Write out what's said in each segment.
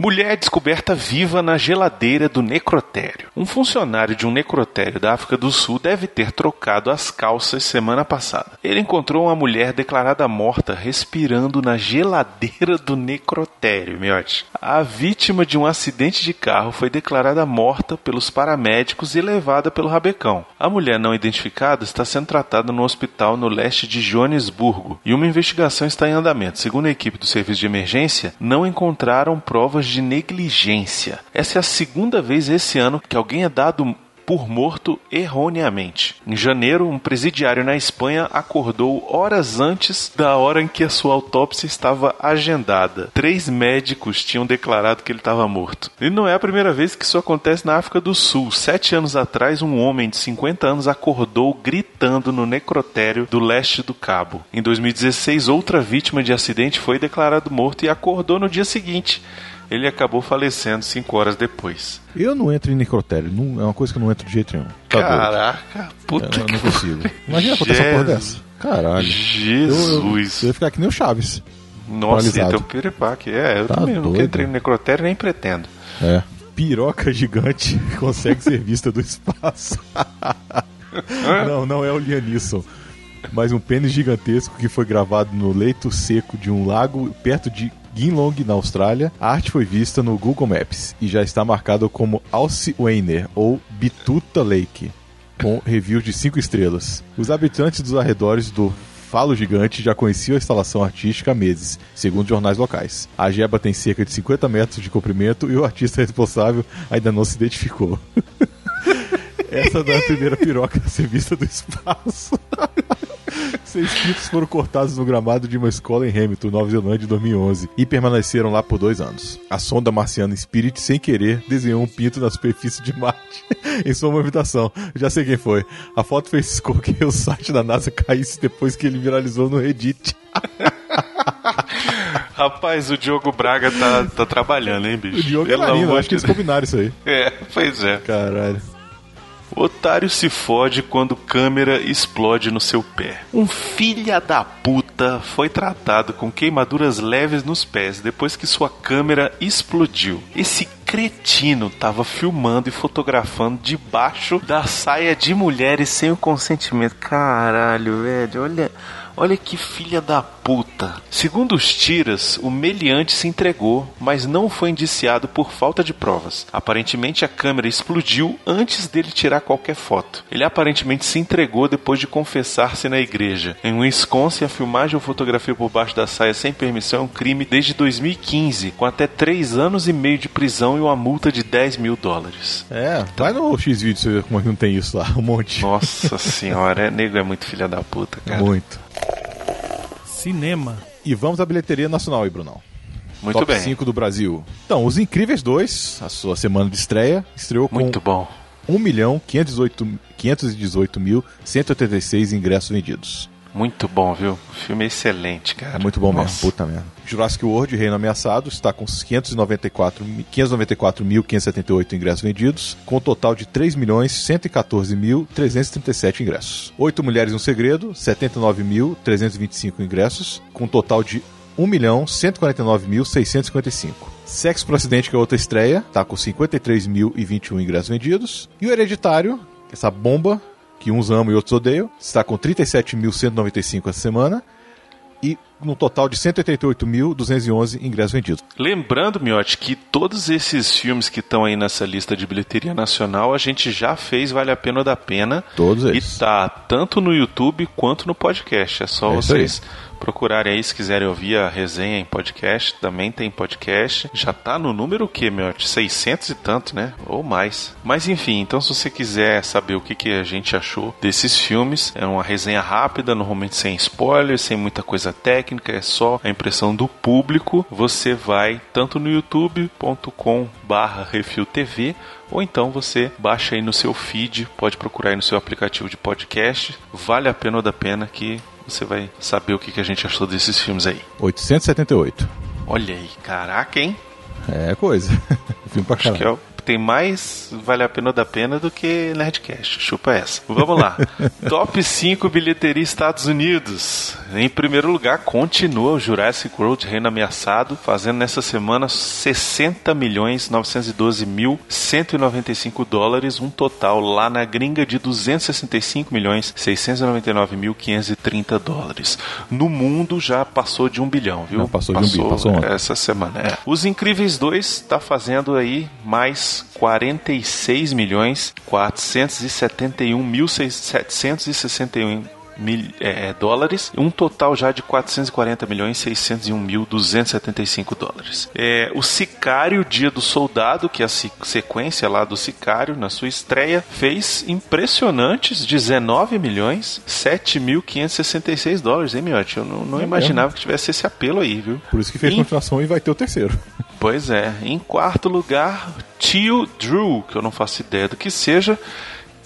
Mulher descoberta viva na geladeira do necrotério. Um funcionário de um necrotério da África do Sul deve ter trocado as calças semana passada. Ele encontrou uma mulher declarada morta respirando na geladeira do necrotério, miote. A vítima de um acidente de carro foi declarada morta pelos paramédicos e levada pelo rabecão. A mulher não identificada está sendo tratada no hospital no leste de Joanesburgo e uma investigação está em andamento. Segundo a equipe do serviço de emergência, não encontraram provas de negligência. Essa é a segunda vez esse ano que alguém é dado por morto erroneamente. Em janeiro, um presidiário na Espanha acordou horas antes da hora em que a sua autópsia estava agendada. Três médicos tinham declarado que ele estava morto. E não é a primeira vez que isso acontece na África do Sul. Sete anos atrás, um homem de 50 anos acordou gritando no necrotério do leste do Cabo. Em 2016, outra vítima de acidente foi declarado morto e acordou no dia seguinte ele acabou falecendo cinco horas depois. Eu não entro em necrotério, não, é uma coisa que eu não entro de jeito nenhum. Tá Caraca, doido. puta eu, eu não consigo. Imagina acontecer uma porra dessa. Caralho. Jesus. Eu, eu, eu ia ficar que nem o Chaves. Nossa, então piripaque. É, eu tá também doido. nunca entrei no necrotério nem pretendo. É. Piroca gigante consegue ser vista do espaço. não, não é o Lianisson mas um pênis gigantesco que foi gravado no leito seco de um lago perto de Ginlong, na Austrália. A arte foi vista no Google Maps e já está marcado como Alce Weiner ou Bituta Lake, com reviews de 5 estrelas. Os habitantes dos arredores do Falo Gigante já conheciam a instalação artística há meses, segundo jornais locais. A jeba tem cerca de 50 metros de comprimento e o artista responsável ainda não se identificou. Essa não é a primeira piroca a ser vista do espaço. Seis pitos foram cortados no gramado de uma escola em Hamilton, Nova Zelândia, em 2011 e permaneceram lá por dois anos. A sonda marciana Spirit, sem querer, desenhou um pinto na superfície de Marte em sua movimentação. Já sei quem foi. A foto fez com que o site da NASA caísse depois que ele viralizou no Reddit. Rapaz, o Diogo Braga tá, tá trabalhando, hein, bicho? O Diogo é marino, acho que eles combinaram isso aí. É, pois é. Caralho. Otário se fode quando câmera explode no seu pé. Um filha da puta foi tratado com queimaduras leves nos pés depois que sua câmera explodiu. Esse cretino tava filmando e fotografando debaixo da saia de mulheres sem o consentimento. Caralho, velho, olha. Olha que filha da puta. Segundo os tiras, o meliante se entregou, mas não foi indiciado por falta de provas. Aparentemente a câmera explodiu antes dele tirar qualquer foto. Ele aparentemente se entregou depois de confessar-se na igreja. Em Wisconsin, a filmagem ou fotografia por baixo da saia sem permissão é um crime desde 2015, com até 3 anos e meio de prisão e uma multa de 10 mil dólares. É, vai no X-Video você ver como é que não tem isso lá, um monte. Nossa senhora, é, nego é muito filha da puta, cara. Muito cinema. E vamos à bilheteria nacional aí, Brunão. Muito Top bem. 5 do Brasil. Então, Os Incríveis 2, a sua semana de estreia, estreou com Muito bom. 1 milhão 518 mil 186 ingressos vendidos. Muito bom, viu? O filme é excelente, cara. É muito bom Nossa. mesmo, puta merda. Jurassic World, Reino Ameaçado, está com 594 594.578 ingressos vendidos, com um total de 3.114.337 ingressos. Oito Mulheres no Segredo, 79.325 ingressos, com um total de 1.149.655. Sexo pro Acidente, que é outra estreia, tá com 53.021 ingressos vendidos. E o Hereditário, essa bomba, que uns amam e outros odeiam, está com 37.195 essa semana e no total de 188.211 ingressos vendidos. Lembrando, Miotti, que todos esses filmes que estão aí nessa lista de bilheteria nacional, a gente já fez Vale a Pena ou da Pena. Todos eles. E tá tanto no YouTube quanto no podcast. É só É vocês procurarem aí, se quiserem ouvir a resenha em podcast, também tem podcast. Já tá no número o quê, Miotti? 600 e tanto, né? Ou mais. Mas enfim, então se você quiser saber o que, que a gente achou desses filmes, é uma resenha rápida, normalmente sem spoilers, sem muita coisa técnica, é só a impressão do público. Você vai tanto no youtube.com barra refiltv ou então você baixa aí no seu feed, pode procurar aí no seu aplicativo de podcast. Vale a pena ou da pena que você vai saber o que, que a gente achou desses filmes aí. 878. Olha aí, caraca, hein? É coisa. Filme pra Acho que caralho. é o tem mais Vale a Pena ou da Pena do que Nerdcast. Chupa essa. Vamos lá. Top 5 bilheteria Estados Unidos. Em primeiro lugar, continua o Jurassic World Reino Ameaçado, fazendo nessa semana 60 milhões 912 mil 195 dólares, um total lá na gringa de 265 milhões 699 mil 530 dólares. No mundo já passou de um bilhão, viu? Não, passou, passou de um bilhão, passou ontem. essa semana. É. Os Incríveis 2 está fazendo aí mais 46 milhões 471 mil 761 mil, é, dólares, um total já de 440 milhões 601 mil 275 dólares. É, o Sicário, Dia do Soldado, que é a sequência lá do Sicário, na sua estreia, fez impressionantes 19 milhões 7 mil 566 dólares, hein, Miotti? Eu não, não é imaginava mesmo. que tivesse esse apelo aí, viu? Por isso que fez em... continuação e vai ter o terceiro. Pois é. Em quarto lugar, Tio Drew, que eu não faço ideia do que seja,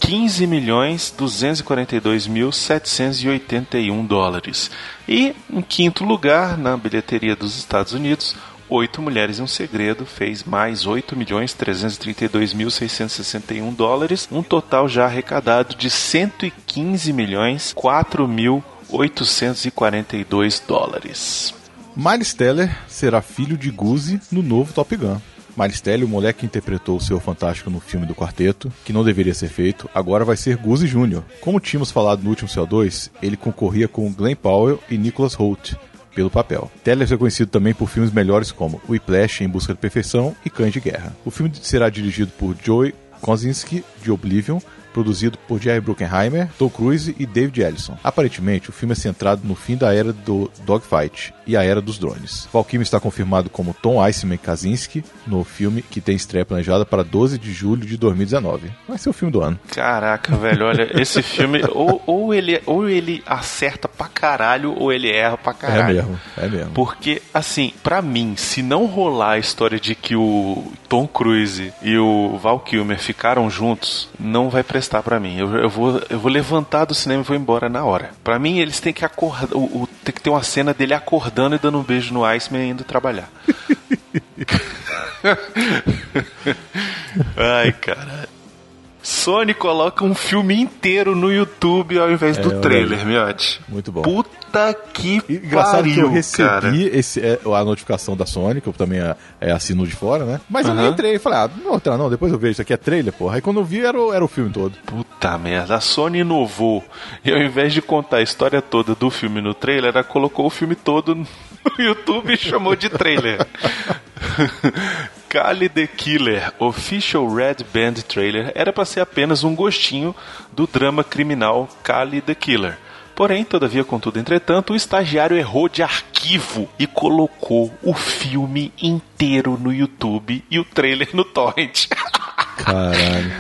15 milhões 242 mil 781 dólares. E em quinto lugar, na bilheteria dos Estados Unidos, Oito Mulheres e um Segredo fez mais 8 milhões 332 mil 661 dólares, um total já arrecadado de 115 milhões 4 mil 842 dólares. Miles Teller será filho de Guzi no novo Top Gun. Maristelli, o moleque que interpretou o seu fantástico no filme do quarteto, que não deveria ser feito, agora vai ser Guzzi Jr. Como tínhamos falado no último CO2, ele concorria com Glenn Powell e Nicholas Holt pelo papel. Teller é conhecido também por filmes melhores como Whiplash, Em Busca da Perfeição e Cães de Guerra. O filme será dirigido por Joey Kosinski, de Oblivion, produzido por Jerry Bruckheimer, Tom Cruise e David Ellison. Aparentemente, o filme é centrado no fim da era do dogfight e a era dos drones. Val Kilmer está confirmado como Tom Iceman Kaczynski no filme que tem estreia planejada para 12 de julho de 2019. Vai ser o filme do ano. Caraca, velho, olha, esse filme ou, ou, ele, ou ele acerta pra caralho ou ele erra pra caralho. É mesmo, é mesmo. Porque, assim, para mim, se não rolar a história de que o Tom Cruise e o Val Kilmer ficaram juntos, não vai prestar prestar para mim. Eu, eu, vou, eu vou levantar do cinema e vou embora na hora. Para mim, eles têm que acordar. O, o, tem que ter uma cena dele acordando e dando um beijo no Iceman e indo trabalhar. Ai, cara. Sony coloca um filme inteiro no YouTube ao invés é, do trailer, Miotti. Muito bom. Puta que Engraçado pariu, que eu recebi cara. Esse, é, a notificação da Sony, que eu também é, é assino de fora, né? Mas eu nem entrei. Falei, ah, não, tá, não, depois eu vejo. Isso aqui é trailer, porra. Aí quando eu vi, era, era o filme todo. Puta merda. A Sony inovou. E ao invés de contar a história toda do filme no trailer, ela colocou o filme todo no YouTube e chamou de trailer. Kali the Killer Official Red Band Trailer era para ser apenas um gostinho do drama criminal Kali the Killer. Porém, todavia, contudo, entretanto, o estagiário errou de arquivo e colocou o filme inteiro no YouTube e o trailer no torrent. Caralho.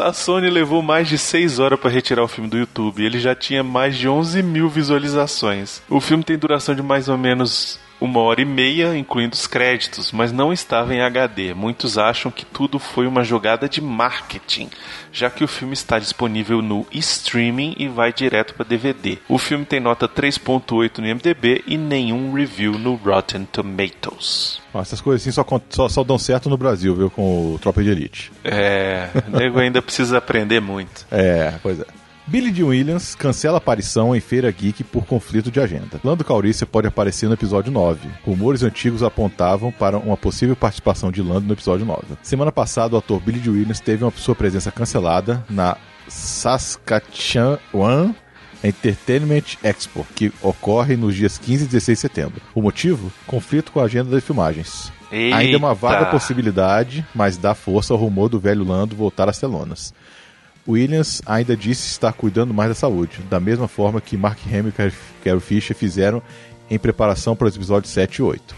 a Sony levou mais de 6 horas para retirar o filme do YouTube. Ele já tinha mais de 11 mil visualizações. O filme tem duração de mais ou menos uma hora e meia, incluindo os créditos, mas não estava em HD. Muitos acham que tudo foi uma jogada de marketing, já que o filme está disponível no streaming e vai direto para DVD. O filme tem nota 3.8 no IMDb e nenhum review no Rotten Tomatoes. Essas coisas assim só, só, só, dão certo no Brasil, viu, com o Tropa de Elite. É, o nego ainda precisa aprender muito. É, pois é. Billy D. Williams cancela a aparição em Feira Geek por conflito de agenda. Lando Calrissian pode aparecer no episódio 9. Rumores antigos apontavam para uma possível participação de Lando no episódio 9. Semana passada, o ator Billy D. Williams teve uma sua presença cancelada na Saskatchewan Entertainment Expo, que ocorre nos dias 15 e 16 de setembro. O motivo? Conflito com a agenda das filmagens. Eita. Ainda é uma vaga possibilidade, mas dá força ao rumor do velho Lando voltar às telonas. Williams ainda disse estar cuidando mais da saúde, da mesma forma que Mark Hamill e Carrie Fisher fizeram em preparação para os episódios 7 e 8.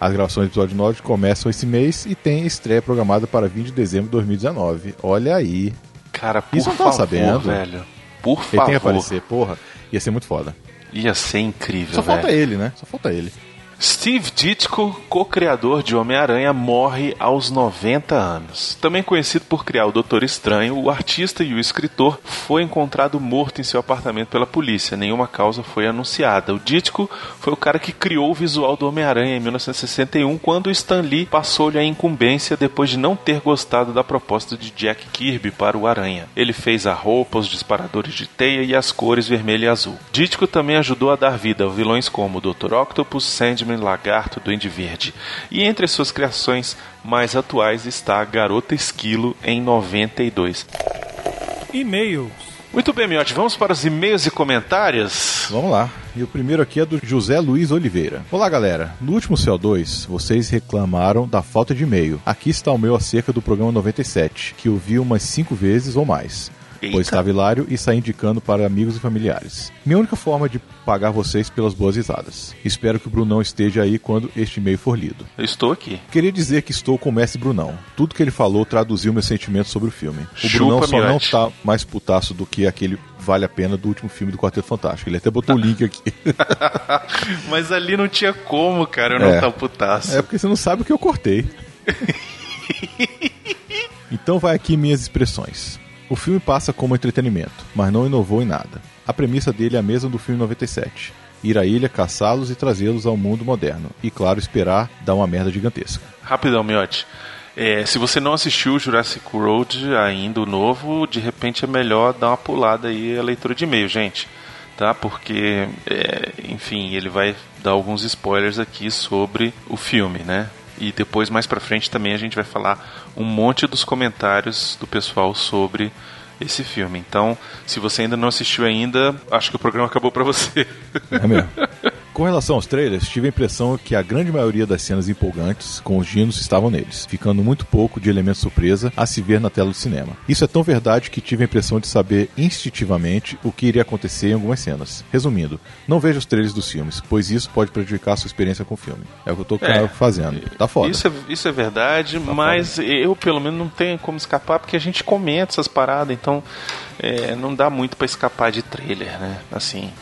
As gravações do episódio 9 começam esse mês e tem estreia programada para 20 de dezembro de 2019. Olha aí. Cara, por Isso não favor, sabendo. velho. Por favor. Ele tem que aparecer, porra. Ia ser muito foda. Ia ser incrível, Só velho. falta ele, né? Só falta ele. Steve Ditko, co-criador de Homem-Aranha, morre aos 90 anos. Também conhecido por criar o Doutor Estranho, o artista e o escritor foi encontrado morto em seu apartamento pela polícia. Nenhuma causa foi anunciada. O Ditko foi o cara que criou o visual do Homem-Aranha em 1961, quando Stan Lee passou-lhe a incumbência depois de não ter gostado da proposta de Jack Kirby para o Aranha. Ele fez a roupa, os disparadores de teia e as cores vermelho e azul. Ditko também ajudou a dar vida a vilões como o Dr. Octopus, Sandman, Lagarto, Duende Verde. E entre suas criações mais atuais está a Garota Esquilo em 92. E-mails. Muito bem, Miotti, vamos para os e-mails e comentários? Vamos lá. E o primeiro aqui é do José Luiz Oliveira. Olá, galera. No último CO2, vocês reclamaram da falta de e-mail. Aqui está o meu acerca do programa 97, que eu vi umas 5 vezes ou mais. Pois estava hilário e saí indicando para amigos e familiares. Minha única forma de pagar vocês pelas boas risadas. Espero que o Brunão esteja aí quando este e-mail for lido. Eu estou aqui. Queria dizer que estou com o mestre Brunão. Tudo que ele falou traduziu meus sentimentos sobre o filme. O Chupa, Brunão só não Miotti. tá mais putaço do que aquele Vale a Pena do último filme do Quarteto Fantástico. Ele até botou o link aqui. Mas ali não tinha como, cara, eu não É. tá putaço. É porque você não sabe o que eu cortei. então vai aqui minhas expressões. O filme passa como entretenimento, mas não inovou em nada. A premissa dele é a mesma do filme 97. Ir à ilha, caçá-los e trazê-los ao mundo moderno. E, claro, esperar dar uma merda gigantesca. Rapidão, Miotti. É, se você não assistiu Jurassic World ainda, o novo, de repente é melhor dar uma pulada aí a leitura de e-mail, gente. Tá? Porque, é, enfim, ele vai dar alguns spoilers aqui sobre o filme, né? E depois, mais pra frente, também a gente vai falar um monte dos comentários do pessoal sobre esse filme. Então, se você ainda não assistiu ainda, acho que o programa acabou pra você. É mesmo. Com relação aos trailers, tive a impressão que a grande maioria das cenas empolgantes com os dinos estavam neles, ficando muito pouco de elemento surpresa a se ver na tela do cinema. Isso é tão verdade que tive a impressão de saber instintivamente o que iria acontecer em algumas cenas. Resumindo, não veja os trailers dos filmes, pois isso pode prejudicar a sua experiência com o filme. É o que eu tô É. fazendo. Tá foda. Isso é, isso é verdade, mas eu pelo menos não tenho como escapar porque a gente comenta essas paradas, então é, não dá muito pra escapar de trailer, né? Assim,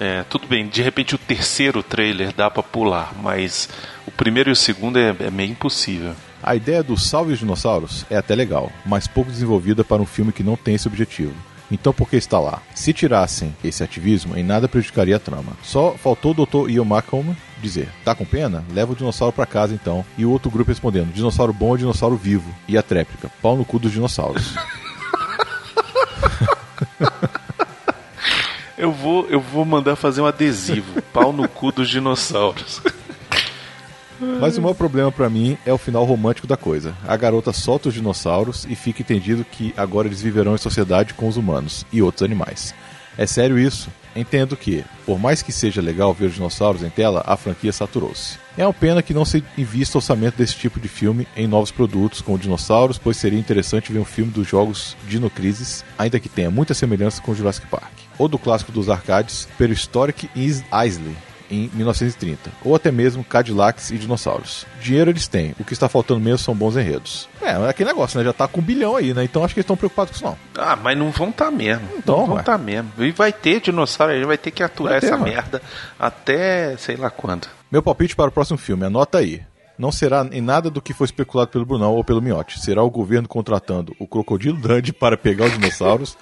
é, tudo bem, de repente o terceiro trailer dá pra pular, mas o primeiro e o segundo é, é meio impossível. A ideia do Salve os Dinossauros é até legal, mas pouco desenvolvida para um filme que não tem esse objetivo. Então por que está lá? Se tirassem esse ativismo, em nada prejudicaria a trama. Só faltou o Dr. Ian Malcolm dizer: Tá com pena? Leva o dinossauro pra casa então. E o outro grupo respondendo: Dinossauro bom ou dinossauro vivo? E a tréplica: Pau no cu dos dinossauros. Eu vou, eu vou mandar fazer um adesivo, pau no cu dos dinossauros. Mas o maior problema pra mim é o final romântico da coisa. A garota solta os dinossauros e fica entendido que agora eles viverão em sociedade com os humanos e outros animais. É sério isso? Entendo que, por mais que seja legal ver os dinossauros em tela, a franquia saturou-se. É uma pena que não se invista orçamento desse tipo de filme em novos produtos com dinossauros, pois seria interessante ver um filme dos jogos Dino Crisis, ainda que tenha muita semelhança com Jurassic Park. Ou do clássico dos arcades, Prehistoric Is Isley, em 1930, ou até mesmo Cadillacs e dinossauros. Dinheiro eles têm, o que está faltando mesmo são bons enredos. É, é aquele negócio, né? Já tá com um bilhão aí, né? Então acho que eles estão preocupados com isso não. Ah, mas não vão estar mesmo. Então, não vão ué. estar mesmo. E vai ter dinossauro, a gente vai ter que aturar ter, essa ué. merda até sei lá quando. Meu palpite para o próximo filme, anota aí. Não será em nada do que foi especulado pelo Brunão ou pelo Miotti. Será o governo contratando o Crocodilo Dundee para pegar os dinossauros,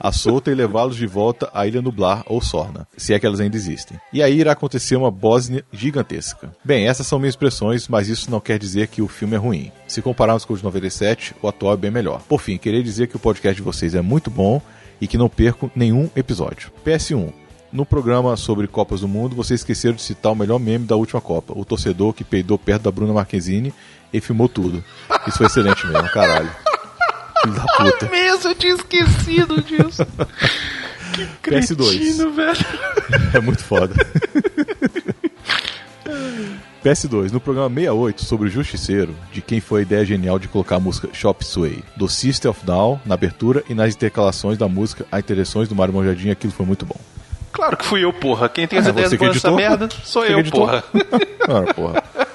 a solta e levá-los de volta à Ilha Nublar ou Sorna, se é que elas ainda existem. E aí irá acontecer uma Bósnia gigantesca. Bem, essas são minhas expressões, mas isso não quer dizer que o filme é ruim. Se compararmos com o de 97, o atual é bem melhor. Por fim, queria dizer que o podcast de vocês é muito bom e que não perco nenhum episódio. PS1. No programa sobre Copas do Mundo, vocês esqueceram de citar o melhor meme da última Copa, o torcedor que peidou perto da Bruna Marquezine e filmou tudo. Isso foi excelente mesmo, caralho. Filho da puta. mesmo, eu tinha esquecido disso. que PS2. cretino, velho. É muito foda. PS2, no programa 68 sobre o Justiceiro, de quem foi a ideia genial de colocar a música Shop Sway, do System of Down na abertura e nas intercalações da música A Interessões do Mário Monjadinho, aquilo foi muito bom. Claro que fui eu, porra. Quem tem as ideias boas dessa editou? merda sou Você eu, porra. Ah, porra.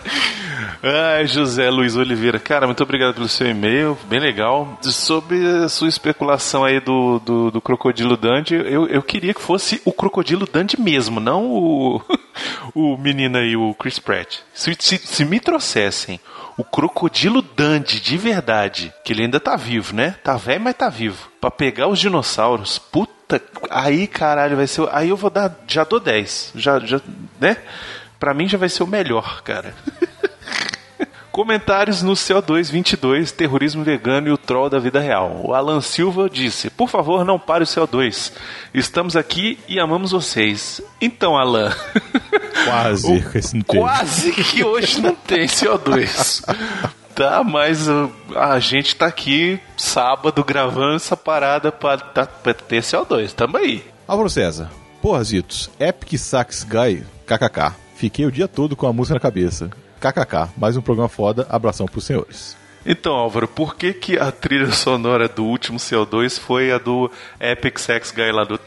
Ai, José Luiz Oliveira, cara, muito obrigado pelo seu e-mail, bem legal. Sobre a sua especulação aí do, do, do Crocodilo Dundee, eu, eu queria que fosse o Crocodilo Dundee mesmo, não o, o menino aí, o Chris Pratt. Se, se, se me trouxessem o crocodilo Dandy de verdade, que ele ainda tá vivo, né? Tá velho, mas tá vivo. Pra pegar os dinossauros, puta, aí caralho, vai ser. Aí eu vou dar. Já dou 10. Já, já, né? Pra mim já vai ser o melhor, cara. Comentários no CO2 22, terrorismo vegano e o troll da vida real. O Alan Silva disse: Por favor, não pare o CO2. Estamos aqui e amamos vocês. Então, Alan. Quase. o, quase que hoje não tem CO2. tá, mas uh, a gente tá aqui sábado gravando essa parada pra, tá, pra ter CO2. Tamo aí. Álvaro César. Porra, Zitos. Epic Sax Guy, kkk. Fiquei o dia todo com a música na cabeça. KKK, mais um programa foda, abração pros senhores. Então, Álvaro, por que, que a trilha sonora do último CO2 foi a do Epic Sex Guy lá do.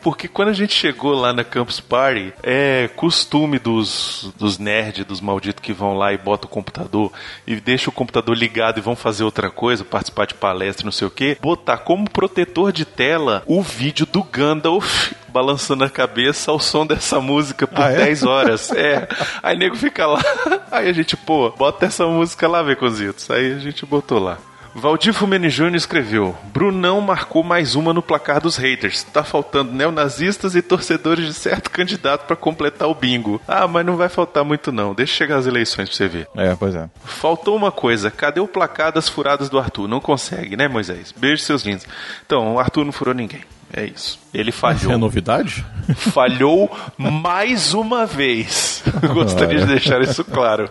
Porque quando a gente chegou lá na Campus Party, é costume dos, dos nerds, dos malditos que vão lá e botam o computador e deixam o computador ligado e vão fazer outra coisa, participar de palestra, não sei o que, botar como protetor de tela o vídeo do Gandalf balançando a cabeça ao som dessa música por ah, 10 é? horas. É. Aí nego fica lá. Aí a gente, pô, bota essa música lá, Beconzitos. Aí a gente botou lá. Valdir Fumeni Júnior escreveu: Brunão marcou mais uma no placar dos haters. Tá faltando neonazistas e torcedores de certo candidato para completar o bingo. Ah, mas não vai faltar muito não. Deixa chegar as eleições pra você ver. É, pois é. Faltou uma coisa. Cadê o placar das furadas do Arthur? Não consegue, né, Moisés? Beijo, seus lindos. Então, o Arthur não furou ninguém. É isso. Ele falhou. É novidade? Falhou mais uma vez. Gostaria de deixar isso claro.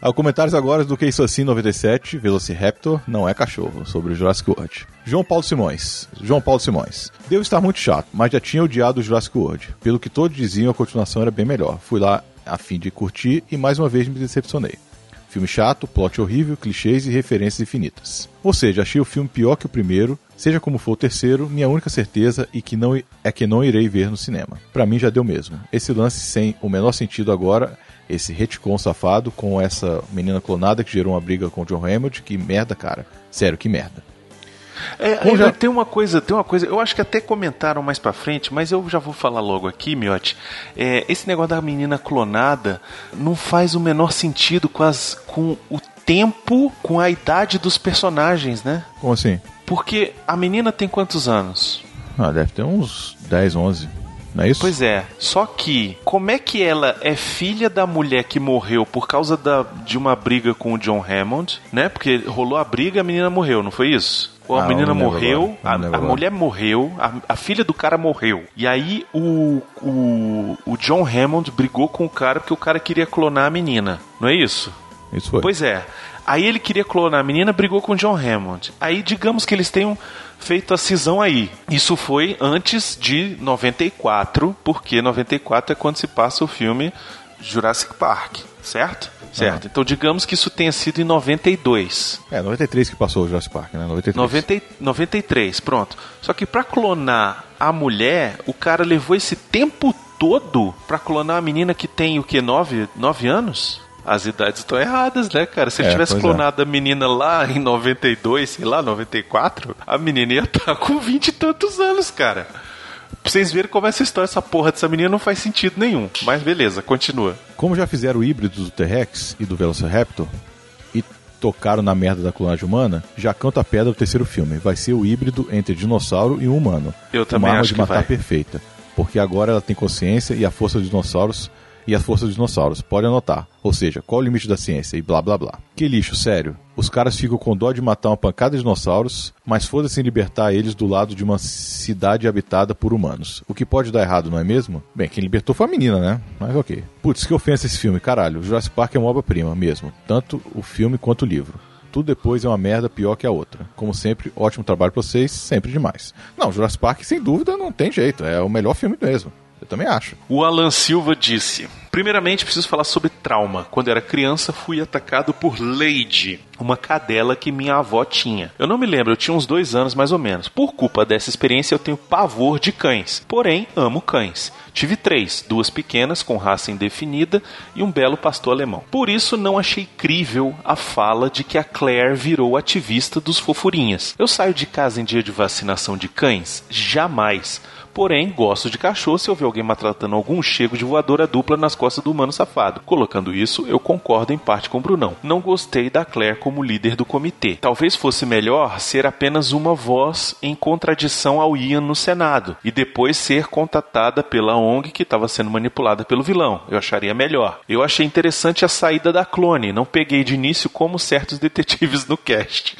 Ao comentários agora do Que Isso Assim 97, Velociraptor não é cachorro, sobre o Jurassic World. João Paulo Simões. João Paulo Simões. Devo estar muito chato, mas já tinha odiado o Jurassic World. Pelo que todos diziam, a continuação era bem melhor. Fui lá a fim de curtir e mais uma vez me decepcionei. Filme chato, plot horrível, clichês e referências infinitas. Ou seja, achei o filme pior que o primeiro, seja como for o terceiro, minha única certeza e que não, é que não irei ver no cinema. Para mim já deu mesmo. Esse lance sem o menor sentido agora esse retcon safado com essa menina clonada que gerou uma briga com o John Hammond. Que merda, cara. Sério, que merda. É, já... tem uma coisa, tem uma coisa, eu acho que até comentaram mais pra frente, mas eu já vou falar logo aqui, Miotti. É, esse negócio da menina clonada não faz o menor sentido com, as, com o tempo, com a idade dos personagens, né? Como assim? Porque a menina tem quantos anos? Ah, deve ter uns 10, 11 não é isso? Pois é. Só que, como é que ela é filha da mulher que morreu por causa da, de uma briga com o John Hammond, né? Porque rolou a briga e a menina morreu, não foi isso? A ah, menina morreu, a, a mulher morreu, a, a, filha do cara morreu. E aí o, o, o John Hammond brigou com o cara porque o cara queria clonar a menina. Não é isso? Isso foi. Pois é. Aí ele queria clonar a menina, brigou com o John Hammond. Aí digamos que eles tenham feito a cisão aí. Isso foi antes de 94, porque 94 é quando se passa o filme Jurassic Park, certo? Certo. Então digamos que isso tenha sido em 92. É, 93 que passou o Jurassic Park, né? 93. 90, 93, pronto. Só que para clonar a mulher, o cara levou esse tempo todo para clonar a menina que tem o que 9, 9 anos? As idades estão erradas, né, cara? Se ele é, tivesse é. clonado é. a menina lá em 92, sei lá, 94, a menina ia estar tá com 20 e tantos anos, cara. Pra vocês verem como essa história, essa porra dessa menina não faz sentido nenhum. Mas beleza, continua. Como já fizeram o híbrido do T-Rex e do Velociraptor, e tocaram na merda da clonagem humana, já canta a pedra do terceiro filme. Vai ser o híbrido entre dinossauro e um humano. Eu também uma arma de matar vai. perfeita. Porque agora ela tem consciência e a força dos dinossauros e as forças dos dinossauros. Pode anotar. Ou seja, qual o limite da ciência e blá blá blá. Que lixo, sério. Os caras ficam com dó de matar uma pancada de dinossauros, mas foda-se em libertar eles do lado de uma cidade habitada por humanos. O que pode dar errado, não é mesmo? Bem, quem libertou foi a menina, né? Mas ok. Putz, que ofensa esse filme, caralho. Jurassic Park é uma obra-prima mesmo. Tanto o filme quanto o livro tudo depois é uma merda pior que a outra. Como sempre, ótimo trabalho pra vocês, sempre demais. Não, Jurassic Park, sem dúvida, não tem jeito. É o melhor filme mesmo. Eu também acho. O Alan Silva disse: Primeiramente, preciso falar sobre trauma. Quando era criança, fui atacado por Lady, uma cadela que minha avó tinha. Eu não me lembro, eu tinha uns dois anos mais ou menos. Por culpa dessa experiência, eu tenho pavor de cães. Porém, amo cães. Tive três, duas pequenas com raça indefinida e um belo pastor alemão. Por isso não achei crível a fala de que a Claire virou ativista dos fofurinhas. Eu saio de casa em dia de vacinação de cães? Jamais. Porém, gosto de cachorro se eu ver alguém maltratando algum chego de voadora dupla nas costas do humano safado. Colocando isso, eu concordo em parte com o Brunão. Não gostei da Claire como líder do comitê. Talvez fosse melhor ser apenas uma voz em contradição ao Ian no Senado e depois ser contatada pela ONG que estava sendo manipulada pelo vilão. Eu acharia melhor. Eu achei interessante a saída da clone. Não peguei de início como certos detetives no cast.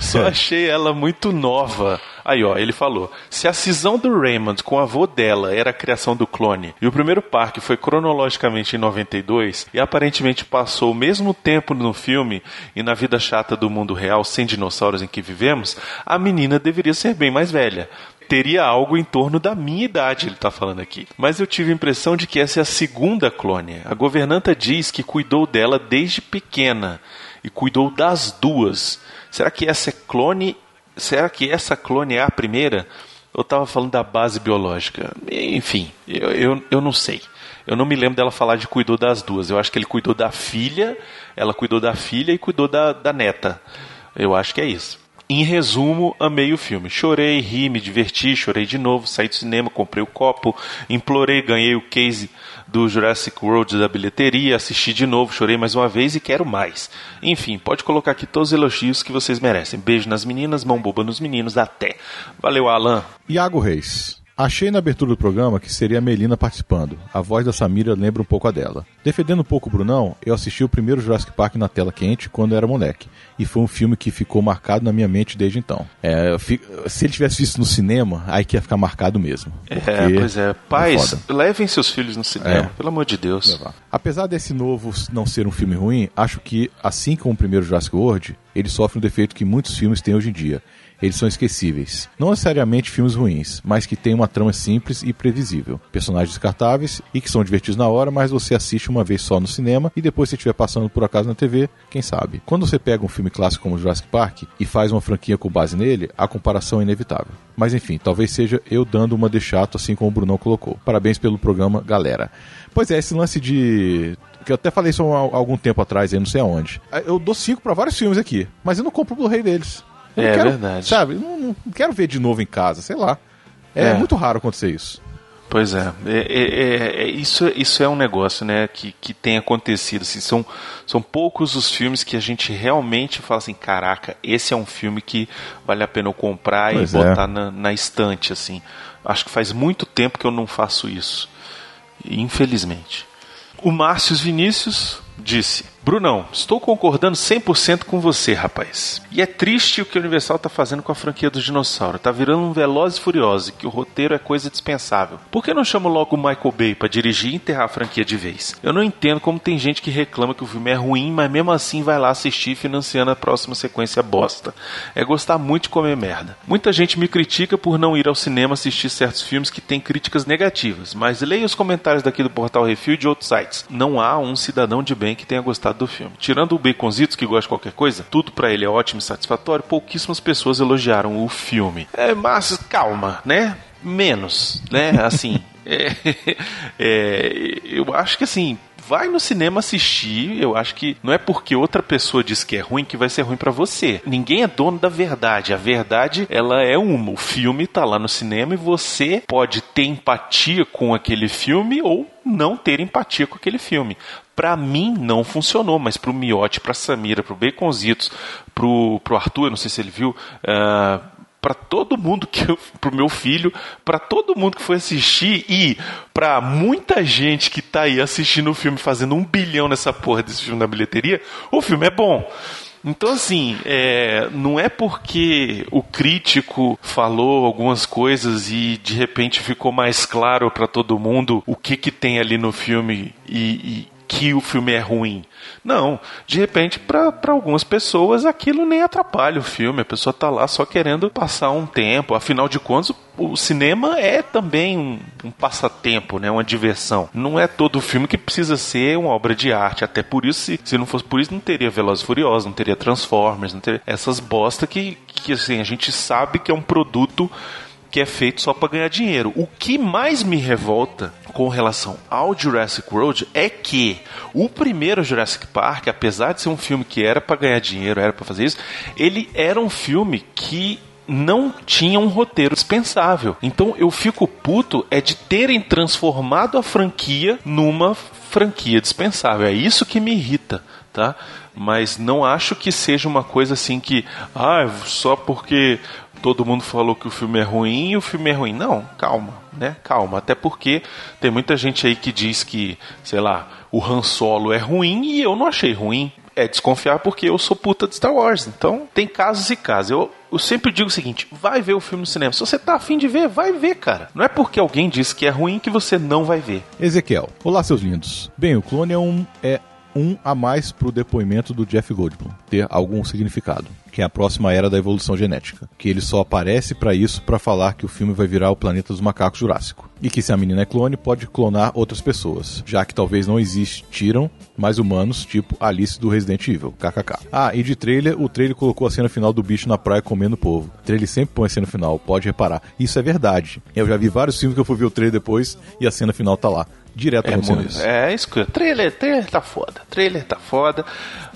Só achei ela muito nova. Aí, ó, ele falou: se a cisão do Raymond com o avô dela era a criação do clone e o primeiro parque foi cronologicamente em 92 e aparentemente passou o mesmo tempo no filme e na vida chata do mundo real sem dinossauros em que vivemos, a menina deveria ser bem mais velha teria algo em torno da minha idade, ele está falando aqui. Mas eu tive a impressão de que essa é a segunda clone. A governanta diz que cuidou dela desde pequena e cuidou das duas. Será que essa é clone? Será que essa clone é a primeira? Eu estava falando da base biológica. Enfim, eu, eu, eu não sei. Eu não me lembro dela falar de cuidou das duas. Eu acho que ele cuidou da filha, ela cuidou da filha e cuidou da, da neta. Eu acho que é isso. Em resumo, amei o filme. Chorei, ri, me diverti, chorei de novo, saí do cinema, comprei o copo, implorei, ganhei o case do Jurassic World da bilheteria, assisti de novo, chorei mais uma vez e quero mais. Enfim, pode colocar aqui todos os elogios que vocês merecem. Beijo nas meninas, mão boba nos meninos, até. Valeu, Alan. Iago Reis. Achei na abertura do programa que seria a Melina participando. A voz da Samira lembra um pouco a dela. Defendendo um pouco o Brunão, eu assisti o primeiro Jurassic Park na tela quente quando era moleque. E foi um filme que ficou marcado na minha mente desde então. É, se ele tivesse visto no cinema, aí que ia ficar marcado mesmo. É, pois é. Pais, é levem seus filhos no cinema, é. pelo amor de Deus. Levar. Apesar desse novo não ser um filme ruim, acho que, assim como o primeiro Jurassic World, ele sofre um defeito que muitos filmes têm hoje em dia eles são esquecíveis. Não necessariamente filmes ruins, mas que têm uma trama simples e previsível. Personagens descartáveis e que são divertidos na hora, mas você assiste uma vez só no cinema e depois se estiver passando por acaso na TV, quem sabe. Quando você pega um filme clássico como Jurassic Park e faz uma franquia com base nele, a comparação é inevitável. Mas enfim, talvez seja eu dando uma de chato, assim como o Brunão colocou. Parabéns pelo programa, galera. Pois é, esse lance de que eu até falei isso há algum tempo atrás, aí não sei aonde. Eu dou cinco para vários filmes aqui, mas eu não compro o Blu-ray deles. Eu é quero, verdade. Sabe? Não, não, quero ver de novo em casa, sei lá. É, é. muito raro acontecer isso. Pois é, é, é, é, isso, isso é um negócio né, que, que tem acontecido. Assim, são, são poucos os filmes que a gente realmente fala assim: caraca, esse é um filme que vale a pena eu comprar pois e botar na, na estante. assim. Acho que faz muito tempo que eu não faço isso. Infelizmente. O Márcio Vinícius disse: Brunão, estou concordando 100% com você, rapaz. E é triste o que a Universal está fazendo com a franquia do dinossauro. Tá virando um Veloz e Furioso, que o roteiro é coisa dispensável. Por que não chama logo o Michael Bay para dirigir e enterrar a franquia de vez? Eu não entendo como tem gente que reclama que o filme é ruim, mas mesmo assim vai lá assistir financiando a próxima sequência bosta. É gostar muito de comer merda. Muita gente me critica por não ir ao cinema assistir certos filmes que têm críticas negativas, mas leia os comentários daqui do Portal Refil e de outros sites. Não há um cidadão de bem que tenha gostado do filme. Tirando o Baconzitos, que gosta de qualquer coisa, tudo para ele é ótimo e satisfatório, pouquíssimas pessoas elogiaram o filme. É, mas calma, né? Menos, né? Assim. é, é, eu acho que assim, vai no cinema assistir. Eu acho que não é porque outra pessoa diz que é ruim que vai ser ruim para você. Ninguém é dono da verdade. A verdade, ela é uma. O filme tá lá no cinema e você pode ter empatia com aquele filme ou não ter empatia com aquele filme. Para mim não funcionou, mas pro Miotti, pra Samira, pro Baconzitos, pro, pro Arthur, não sei se ele viu, uh, para todo mundo que eu, pro meu filho, para todo mundo que foi assistir e para muita gente que tá aí assistindo o filme fazendo um bilhão nessa porra desse filme na bilheteria, o filme é bom. Então, assim, é, não é porque o crítico falou algumas coisas e de repente ficou mais claro para todo mundo o que, que tem ali no filme e, e que o filme é ruim. Não, de repente, para algumas pessoas, aquilo nem atrapalha o filme. A pessoa tá lá só querendo passar um tempo. Afinal de contas, o cinema é também um, um, passatempo, né? uma diversão. Não é todo filme que precisa ser uma obra de arte. Até por isso, se, se não fosse por isso, não teria Velozes Furiosos, não teria Transformers, não teria essas bosta que, que assim, a gente sabe que é um produto que é feito só para ganhar dinheiro. O que mais me revolta com relação ao Jurassic World é que o primeiro Jurassic Park, apesar de ser um filme que era para ganhar dinheiro, era para fazer isso, ele era um filme que não tinha um roteiro dispensável. Então eu fico puto é de terem transformado a franquia numa franquia dispensável. É isso que me irrita, tá? Mas não acho que seja uma coisa assim que, ah, só porque todo mundo falou que o filme é ruim e o filme é ruim. Não, calma, né? Calma. Até porque tem muita gente aí que diz que, sei lá, o Han Solo é ruim e eu não achei ruim. É desconfiar porque eu sou puta de Star Wars. Então tem casos e casos. Eu, eu sempre digo o seguinte: vai ver o filme no cinema. Se você tá afim de ver, vai ver, cara. Não é porque alguém disse que é ruim que você não vai ver. Ezequiel, olá, seus lindos. Bem, o clone é um. É um a mais pro depoimento do Jeff Goldblum ter algum significado, que é a próxima era da evolução genética, que ele só aparece para isso para falar que o filme vai virar o planeta dos macacos jurássico e que se a menina é clone pode clonar outras pessoas, já que talvez não existiram mais humanos tipo Alice do Resident Evil, kkk. Ah, e de trailer, o trailer colocou a cena final do bicho na praia comendo o povo. O trailer sempre põe a cena final, pode reparar. Isso é verdade. Eu já vi vários filmes que eu fui ver o trailer depois e a cena final tá lá direto é, muito. É, isso que trailer, trailer tá foda. Trailer tá foda.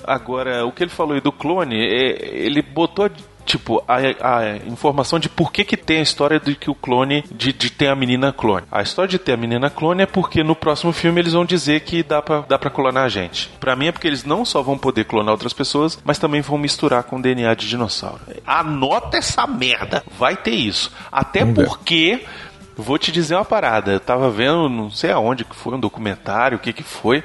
Agora, o que ele falou aí do clone, é, ele botou tipo, a, a, informação de por que, que tem a história de que o clone, de, de ter a menina clone. A história de ter a menina clone é porque no próximo filme eles vão dizer que dá pra, dá pra clonar a gente. Pra mim é porque eles não só vão poder clonar outras pessoas, mas também vão misturar com DNA de dinossauro. Anota essa merda. Vai ter isso. Até porque. Vou te dizer uma parada. Eu tava vendo, não sei aonde que foi, um documentário, o que que foi.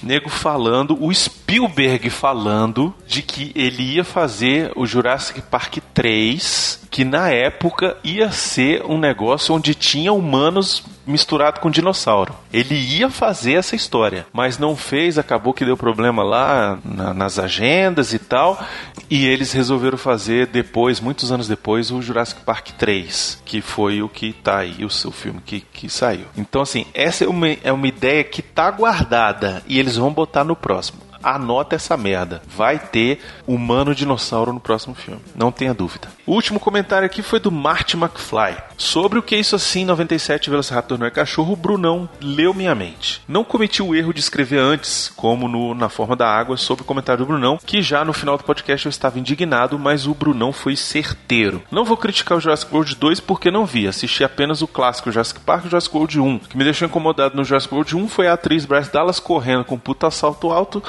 Nego falando, o Spielberg falando de que ele ia fazer o Jurassic Park 3, que na época ia ser um negócio onde tinha humanos misturado com dinossauro. Ele ia fazer essa história, mas não fez, acabou que deu problema lá na, nas agendas e tal, e eles resolveram fazer depois, muitos anos depois, o Jurassic Park 3, que foi o que tá aí, o seu filme que, que saiu. Então, assim, essa é uma, é uma ideia que tá guardada e eles vão botar no próximo anota essa merda. Vai ter humano dinossauro no próximo filme. Não tenha dúvida. O último comentário aqui foi do Marty McFly. Sobre o que isso assim 97 Velociraptor não é cachorro, o Brunão leu minha mente. Não cometi o erro de escrever antes, como no Na Forma da Água, sobre o comentário do Brunão, que já no final do podcast eu estava indignado, mas o Brunão foi certeiro. Não vou criticar o Jurassic World 2 porque não vi, assisti apenas o clássico Jurassic Park e Jurassic World 1. O que me deixou incomodado no Jurassic World 1 foi a atriz Bryce Dallas correndo com um puta salto alto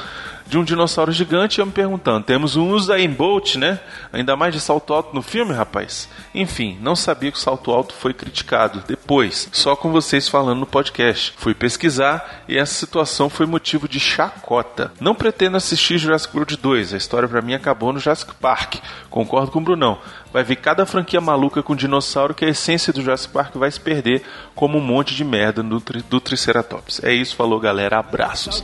de um dinossauro gigante e eu me perguntando, temos um Usain Bolt, né? Ainda mais de salto alto no filme, rapaz. Enfim, não sabia que o salto alto foi criticado. Depois, só com vocês falando no podcast. Fui pesquisar e essa situação foi motivo de chacota. Não pretendo assistir Jurassic World 2, a história para mim acabou no Jurassic Park. Concordo com o Brunão. Vai vir cada franquia maluca com dinossauro que a essência do Jurassic Park vai se perder como um monte de merda do, do Triceratops. É isso, falou galera, abraços.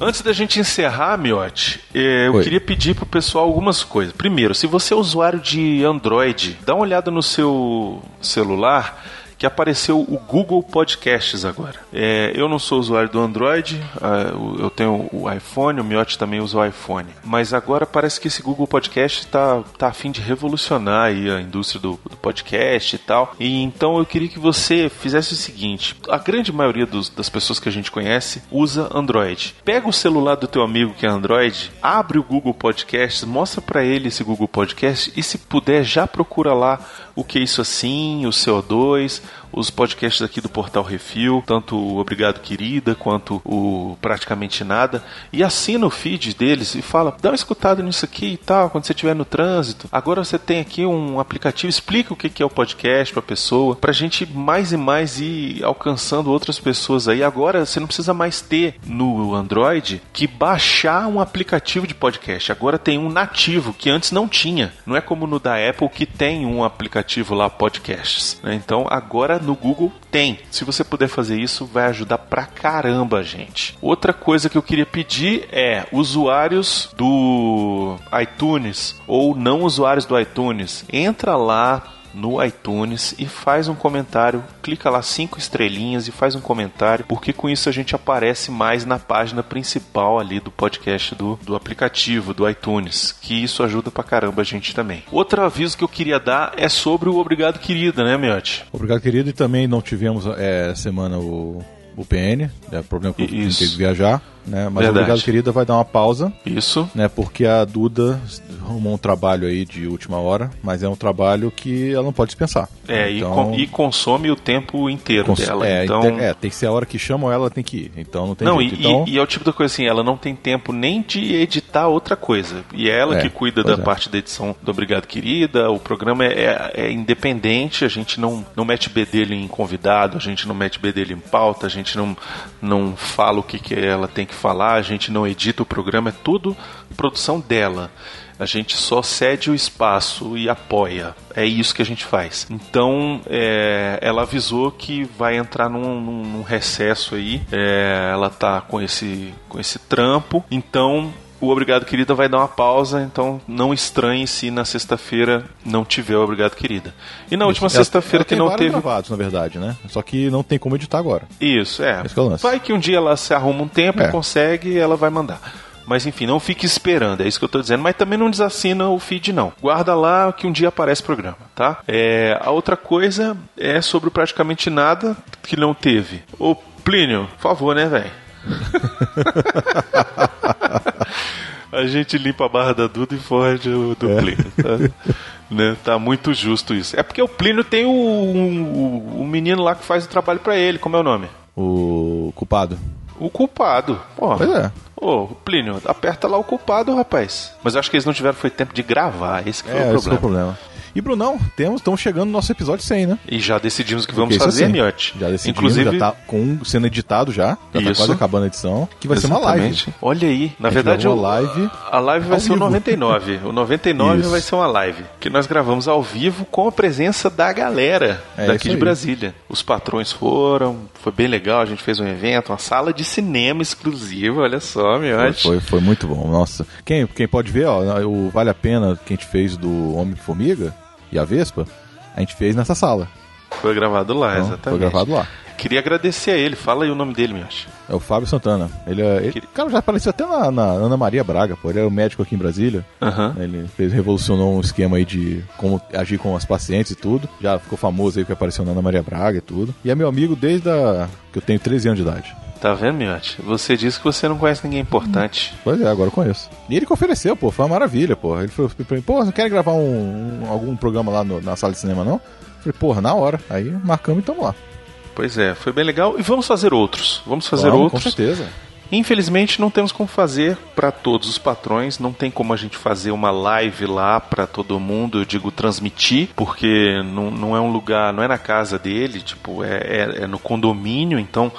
Antes da gente encerrar, Miote, eh, eu Oi. queria pedir pro pessoal algumas coisas. Primeiro, se você é usuário de Android, dá uma olhada no seu celular que apareceu o Google Podcasts agora. É, eu não sou usuário do Android, uh, eu tenho o iPhone, o Miotti também usa o iPhone. Mas agora parece que esse Google Podcast está tá a fim de revolucionar a indústria do, do, podcast e tal. E então eu queria que você fizesse o seguinte: a grande maioria dos, das pessoas que a gente conhece usa Android. Pega o celular do teu amigo que é Android, abre o Google Podcasts, mostra para ele esse Google Podcast e se puder já procura lá o Que Isso Assim, o CO2, os podcasts aqui do Portal Refil, tanto o Obrigado Querida quanto o Praticamente Nada, e assina o feed deles e fala, dá uma escutada nisso aqui e tal, quando você estiver no trânsito. Agora você tem aqui um aplicativo, explica o que é o podcast para a pessoa, para a gente mais e mais ir alcançando outras pessoas aí. Agora você não precisa mais ter no Android que baixar um aplicativo de podcast. Agora tem um nativo que antes não tinha. Não é como no da Apple que tem um aplicativo lá podcasts. Né? Então agora no Google tem. Se você puder fazer isso, vai ajudar pra caramba, gente. Outra coisa que eu queria pedir é usuários do iTunes ou não usuários do iTunes, entra lá no iTunes e faz um comentário, clica lá cinco estrelinhas e faz um comentário, porque com isso a gente aparece mais na página principal ali do podcast do, do aplicativo do iTunes, que isso ajuda pra caramba a gente também. Outro aviso que eu queria dar é sobre o Obrigado Querida, né, Miotti? Obrigado, querido. E também não tivemos é, semana o, o PN, é problema que eu que viajar né? Mas Verdade. obrigado, querida, vai dar uma pausa, Isso. né? Porque a Duda arrumou um trabalho aí de última hora, mas é um trabalho que ela não pode dispensar. É, e, Então- e consome o tempo inteiro Cons- dela. é, então... tem- é, tem que ser a hora que chamam ela, ela tem que ir. Então não tem Não, e. Então, e- e é o tipo da coisa assim, ela não tem tempo nem de editar outra coisa. E é ela É, que cuida da é. parte da edição do Obrigado Querida. O programa é, é- é independente, a gente não, não mete bedelho em convidado, a gente não mete bedelho em pauta, a gente não, não fala o que, que ela tem que falar, a gente não edita o programa, é tudo produção dela. A gente só cede o espaço e apoia. É isso que a gente faz. Então, é, ela avisou que vai entrar num, num- num recesso aí. É, ela tá com esse, com esse trampo. Então, o Obrigado Querida vai dar uma pausa. Então, não estranhe se na sexta-feira não tiver o Obrigado Querida. E na última ela- sexta-feira que não teve. gravados, na verdade, né? Só que não tem como editar agora. Isso, é. Esse que é o lance. Vai que um dia ela se arruma um tempo É. consegue e ela vai mandar. Mas enfim, não fique esperando, é isso que eu tô dizendo. Mas também não desassina o feed, não. Guarda lá que um dia aparece o programa, tá? É, a outra coisa é sobre praticamente nada que não teve. Ô, Plínio, por favor, né, velho? a gente limpa a barra da Duda e foge o do Plínio, tá? Né? Tá muito justo isso. É porque o Plínio tem o, o menino lá que faz o trabalho pra ele, como é o nome? O culpado. O culpado. Porra. Pois é. Ô, Plínio, aperta lá o culpado, rapaz. Mas eu acho que eles não tiveram foi tempo de gravar, esse que foi É, o esse que é problema. o problema. E Brunão, temos, estamos chegando no nosso episódio 100, né? E já decidimos que vamos Porque fazer, assim, Miotti. Já decidimos, Inclusive, já tá com um sendo editado já. Já tá Isso. quase acabando a edição. Que vai ser uma live. Exatamente. Olha aí, na A verdade, o- uma live a live vai ser o vivo. 99. O 99 Isso. vai ser uma live que nós gravamos ao vivo com a presença da galera É daqui de aí. Brasília. Os patrões foram, foi bem legal, a gente fez um evento, uma sala de cinema exclusiva, olha só, Foi, Miotti. foi, foi muito bom, nossa. Quem, quem pode ver, ó, o Vale a Pena que a gente fez do Homem-Formiga e a Vespa, a gente fez nessa sala. Foi gravado lá, Então, exatamente. Foi gravado lá. Queria agradecer a ele, fala aí o nome dele, Miotti. É o Fábio Santana. Ele, é, ele cara, já apareceu até na, na Ana Maria Braga, pô. Ele era o médico aqui em Brasília. Aham. Ele fez, revolucionou um esquema aí de como agir com as pacientes e tudo. Já ficou famoso aí que apareceu na Ana Maria Braga e tudo. E é meu amigo desde a, que eu tenho 13 anos de idade. Tá vendo, Miotti? Você disse que você não conhece ninguém importante. Pois é, agora eu conheço. E ele que ofereceu, pô, foi uma maravilha, pô. Ele falou pra mim, pô, não quer gravar um, um- algum programa lá no- na sala de cinema, não? Eu falei, porra, na hora. Aí marcamos e tamo lá. Pois é, foi bem legal. E vamos fazer outros. Vamos fazer Vamos, outros. Com certeza. Infelizmente não temos como fazer para todos os patrões, não tem como a gente fazer uma live lá para todo mundo, eu digo transmitir, porque não, não é um lugar, não é na casa dele, tipo, é, é- é no condomínio, então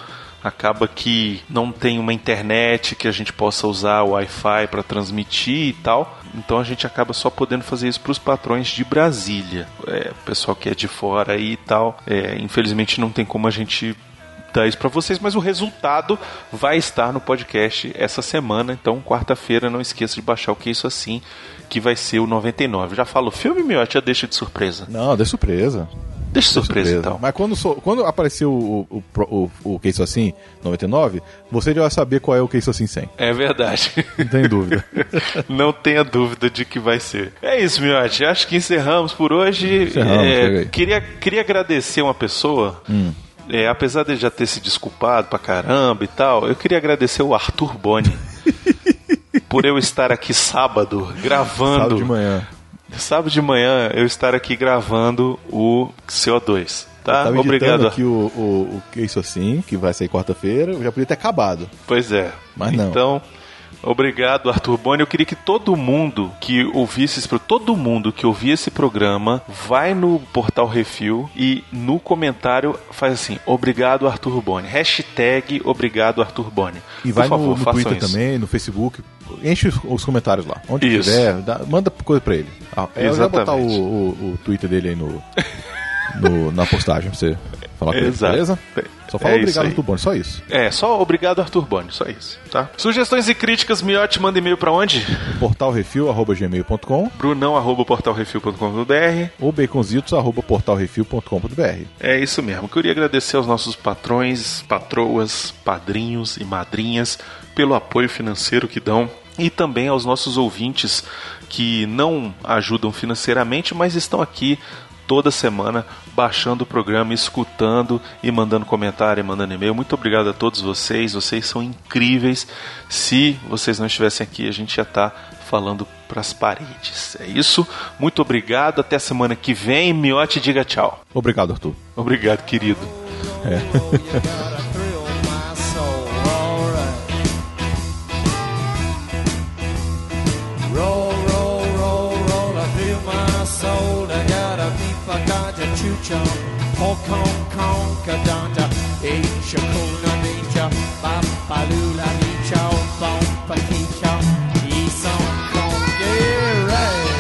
acaba que não tem uma internet que a gente possa usar o Wi-Fi para transmitir e tal. Então a gente acaba só podendo fazer isso para os patrões de Brasília. É, pessoal que é de fora aí e tal. É, infelizmente não tem como a gente dar isso para vocês, mas o resultado vai estar no podcast essa semana. Então, quarta-feira, não esqueça de baixar o que é isso assim, que vai ser o 99. Já falo filme, Miotti, já deixa de surpresa. Não, deu surpresa. Deixa de Deu surpresa, então. Mas quando, so- quando apareceu o, o, o, o, Isso Assim 99, você já vai saber qual é o Que Isso Assim 100. É verdade. Não tem dúvida. Não tenha dúvida de que vai ser. É isso, Miotti. Acho que encerramos por hoje. Encerramos, É, queria, queria agradecer uma pessoa. Hum. É, apesar de já ter se desculpado pra caramba e tal, eu queria agradecer o Arthur Boni por eu estar aqui sábado gravando Sábado de manhã. Sábado de manhã eu estar aqui gravando o CO2. Tá? Tava Obrigado. aqui o, o, o que isso assim, que vai sair quarta-feira, já podia ter acabado. Pois é. Mas não. Então, obrigado, Arthur Boni. Eu queria que todo mundo que ouvisse esse, todo mundo que ouvir esse programa, vai no portal Refil e no comentário faz assim: obrigado, Arthur Boni. Hashtag obrigado, Arthur Boni. E vai Por favor, no, no Twitter isso. também, no Facebook. Enche os, os comentários lá. Onde Isso. tiver, dá- manda coisa pra ele. Ah, eu já vou botar o, Exatamente. o, o Twitter dele aí no, no- na postagem pra você falar com ele, Exato. beleza? Só fala É obrigado. Arthur Boni, só isso. É, só obrigado, Arthur Boni, só isso, tá? Sugestões e críticas, Miote, manda e-mail pra onde? portalrefil.gmail.com brunão, arroba portalrefil.com.br ou baconzitos.portalrefil.com.br É isso mesmo. Queria agradecer aos nossos patrões, patroas, padrinhos e madrinhas pelo apoio financeiro que dão e também aos nossos ouvintes que não ajudam financeiramente, mas estão aqui toda semana baixando o programa, escutando e mandando comentário, e mandando e-mail. Muito obrigado a todos vocês, vocês são incríveis. Se vocês não estivessem aqui, a gente já está falando para as paredes. É isso. Muito obrigado. Até a semana que vem. Miote, diga tchau. Obrigado, Arthur. Obrigado, querido. É. nature, honk honk honkadanta, echa kuna nature, papalula nature, bumpa nature, isan kong yeah right.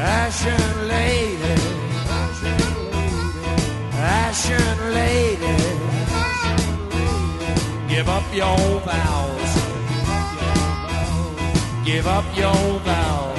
Ashen lady, ashen lady, give up your vows give up your vows.